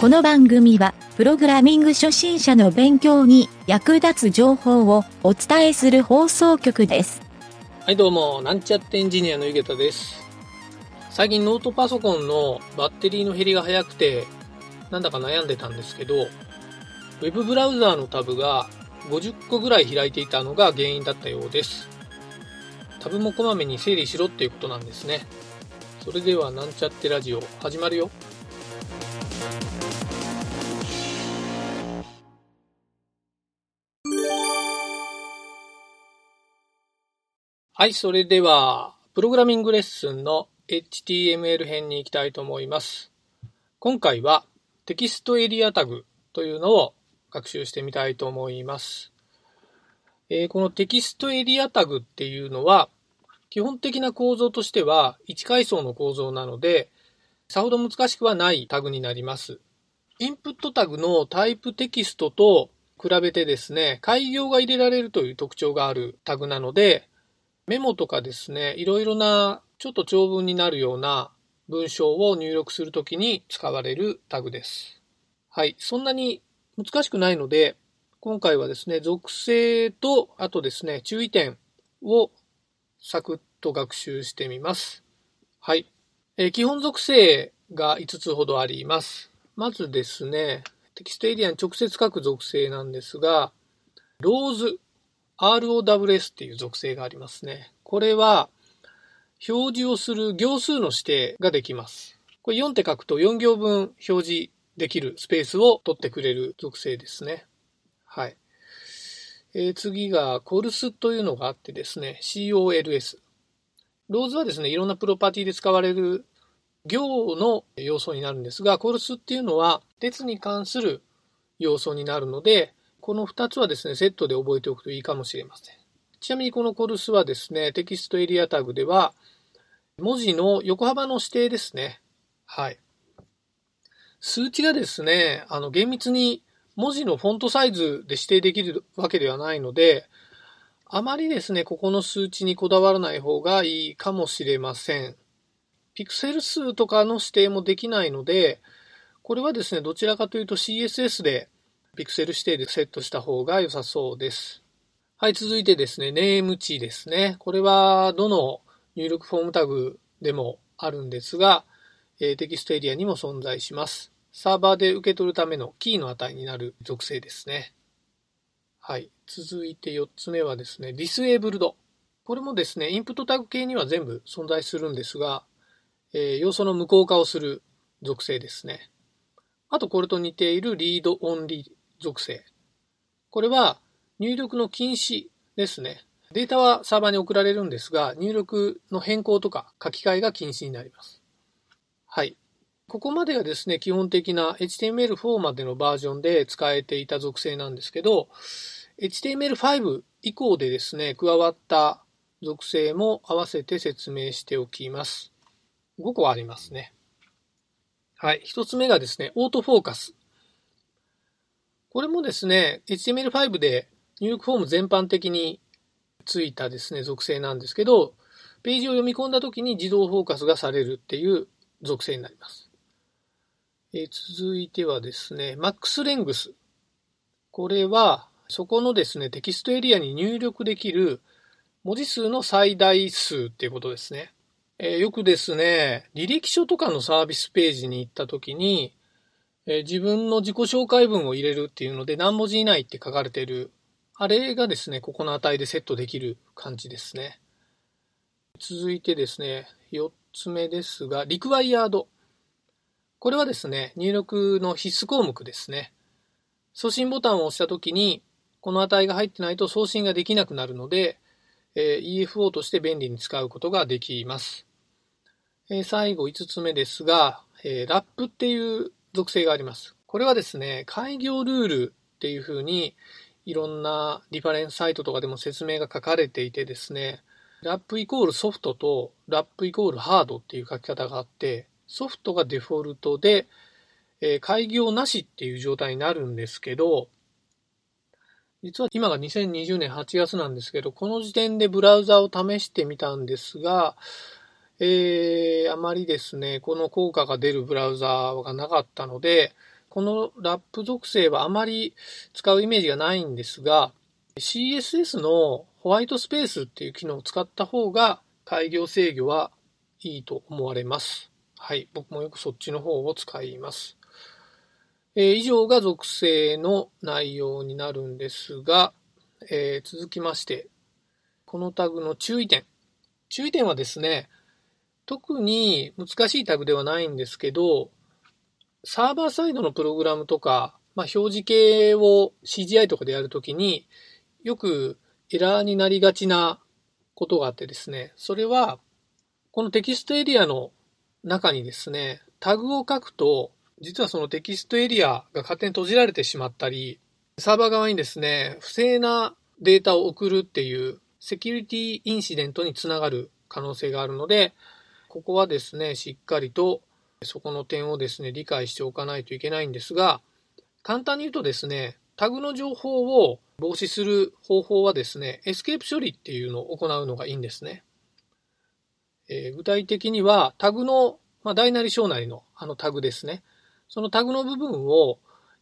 この番組は、プログラミング初心者の勉強に役立つ情報をお伝えする放送局です。はいどうも、なんちゃってエンジニアのゆげたです。最近ノートパソコンのバッテリーの減りが早くて、なんだか悩んでたんですけど、ウェブブラウザーのタブが50個ぐらい開いていたのが原因だったようです。タブもこまめに整理しろっていうことなんですね。それではなんちゃってラジオ始まるよ。はい、それでは、プログラミングレッスンの HTML 編に行きたいと思います。今回はテキストエリアタグというのを学習してみたいと思います。えーこのテキストエリアタグっていうのは、基本的な構造としては1階層の構造なので、さほど難しくはないタグになります。インプットタグのタイプテキストと比べてですね、開業が入れられるという特徴があるタグなので、メモとかですね、いろいろなちょっと長文になるような文章を入力するときに使われるタグです。はい。そんなに難しくないので、今回はですね、属性と、あとですね、注意点をサクッと学習してみます。はい。えー基本属性が5つほどあります。まずですね、テキストエリアに直接書く属性なんですが、ローズ ROWS っていう属性がありますね。これは、表示をする行数の指定ができます。これ4って書くと4行分表示できるスペースを取ってくれる属性ですね。はい。えー次が、コルスというのがあってですね、COLS。ローズはですね、いろんなプロパティで使われる行の要素になるんですが、コルスっていうのは列に関する要素になるので、この2つはですね、セットで覚えておくといいかもしれません。ちなみにこのコルスはですね、テキストエリアタグでは、文字の横幅の指定ですね。はい。数値がですね、あの、厳密に文字のフォントサイズで指定できるわけではないので、あまりですね、ここの数値にこだわらない方がいいかもしれません。ピクセル数とかの指定もできないので、これはですね、どちらかというと CSS でピクセル指定でセットした方が良さそうです。はい、続いてですね、ネーム値ですね。これはどの入力フォームタグでもあるんですが、えテキストエリアにも存在します。サーバーで受け取るためのキーの値になる属性ですね。はい。続いて4つ目はですね、disabled。これもですね、インプットタグ系には全部存在するんですが、えー要素の無効化をする属性ですね。あとこれと似ている read only 属性。これは入力の禁止ですね。データはサーバーに送られるんですが、入力の変更とか書き換えが禁止になります。はい。ここまでがですね、基本的な HTML4 までのバージョンで使えていた属性なんですけど、HTML5 以降でですね、加わった属性も合わせて説明しておきます。5個ありますね。はい。1つ目がですね、オートフォーカス。これもですね、HTML5 で入力フォーム全般的についたですね、属性なんですけど、ページを読み込んだ時に自動フォーカスがされるっていう属性になります。え続いてはですね、max length。これは、そこのですね、テキストエリアに入力できる文字数の最大数っていうことですね。えーよくですね、履歴書とかのサービスページに行った時に、えー自分の自己紹介文を入れるっていうので何文字以内って書かれてる、あれがですね、ここの値でセットできる感じですね。続いてですね、4つ目ですが、required。これはですね、入力の必須項目ですね。送信ボタンを押したときに、この値が入ってないと送信ができなくなるので、えー EFO として便利に使うことができます。えー最後5つ目ですが、えーラップっていう属性があります。これはですね、開業ルールっていうふうに、いろんなリファレンスサイトとかでも説明が書かれていてですね、ラップイコールソフトとラップイコールハードっていう書き方があって、ソフトがデフォルトで、えー開業なしっていう状態になるんですけど、実は今が2020年8月なんですけど、この時点でブラウザを試してみたんですが、えー、あまりですね、この効果が出るブラウザーがなかったので、このラップ属性はあまり使うイメージがないんですが、CSS のホワイトスペースっていう機能を使った方が開業制御はいいと思われます。はい。僕もよくそっちの方を使います。えー、以上が属性の内容になるんですが、えー、続きまして、このタグの注意点。注意点はですね、特に難しいタグではないんですけど、サーバーサイドのプログラムとか、まあ、表示系を CGI とかでやるときによくエラーになりがちなことがあってですね、それはこのテキストエリアの中にですね、タグを書くと実はそのテキストエリアが勝手に閉じられてしまったり、サーバー側にですね、不正なデータを送るっていうセキュリティインシデントにつながる可能性があるので、ここはですね、しっかりとそこの点をですね、理解しておかないといけないんですが、簡単に言うとですね、タグの情報を防止する方法はですね、エスケープ処理っていうのを行うのがいいんですね。えー、具体的には、タグの、まあ、大なり小なりのあのタグですね。そのタグの部分を、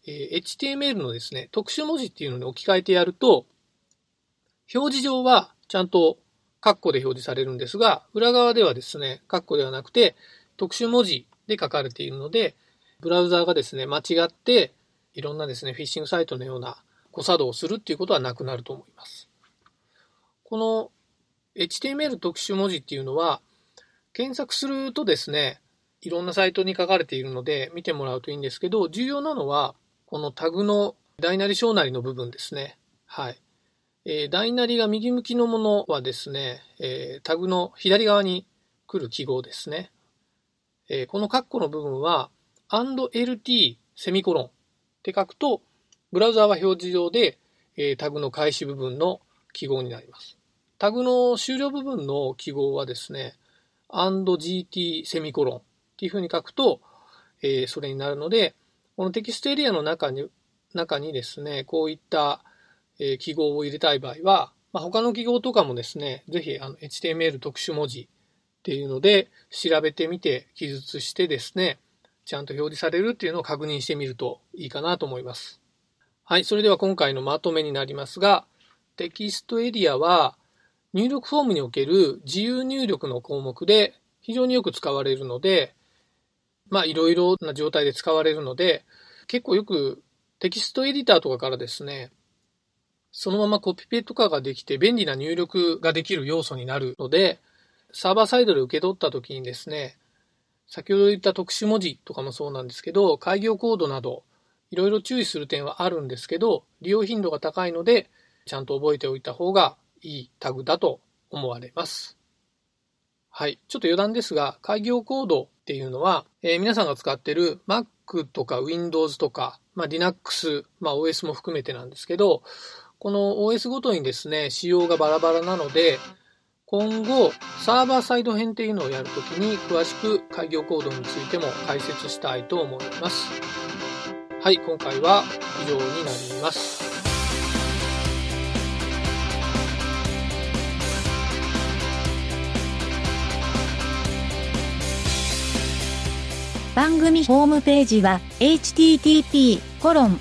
えー、HTML のですね、特殊文字っていうのに置き換えてやると、表示上はちゃんとカッコで表示されるんですが、裏側ではですね、カッコではなくて、特殊文字で書かれているので、ブラウザーがですね、間違って、いろんなですね、フィッシングサイトのような誤作動をするっていうことはなくなると思います。この HTML 特殊文字っていうのは、検索するとですね、いろんなサイトに書かれているので見てもらうといいんですけど、重要なのは、このタグの大なり小なりの部分ですね。はい。えー、大なりが右向きのものはですね、えー、タグの左側に来る記号ですね。えー、このカッコの部分は、&lt セミコロンって書くと、ブラウザーは表示上で、えー、タグの開始部分の記号になります。タグの終了部分の記号はですね、&gt セミコロンっていうふうに書くと、えー、それになるので、このテキストエリアの中に中にですね、こういった、え、記号を入れたい場合は、まあ、他の記号とかもですね、ぜひあの HTML 特殊文字っていうので調べてみて記述してですね、ちゃんと表示されるっていうのを確認してみるといいかなと思います。はい、それでは今回のまとめになりますが、テキストエリアは入力フォームにおける自由入力の項目で非常によく使われるので、まあいろいろな状態で使われるので、結構よくテキストエディターとかからですね、そのままコピペとかができて便利な入力ができる要素になるので、サーバーサイドで受け取った時にですね、先ほど言った特殊文字とかもそうなんですけど、開業コードなど、いろいろ注意する点はあるんですけど、利用頻度が高いので、ちゃんと覚えておいた方がいいタグだと思われます。はい。ちょっと余談ですが、開業コードっていうのは、えー、皆さんが使っている Mac とか Windows とか、まあ、Linux、まあ、OS も含めてなんですけど、この OS ごとにですね、仕様がバラバラなので、今後、サーバーサイド編っていうのをやるときに詳しく開業コードについても解説したいと思います。はい、今回は以上になります。番組ホームページは http コロン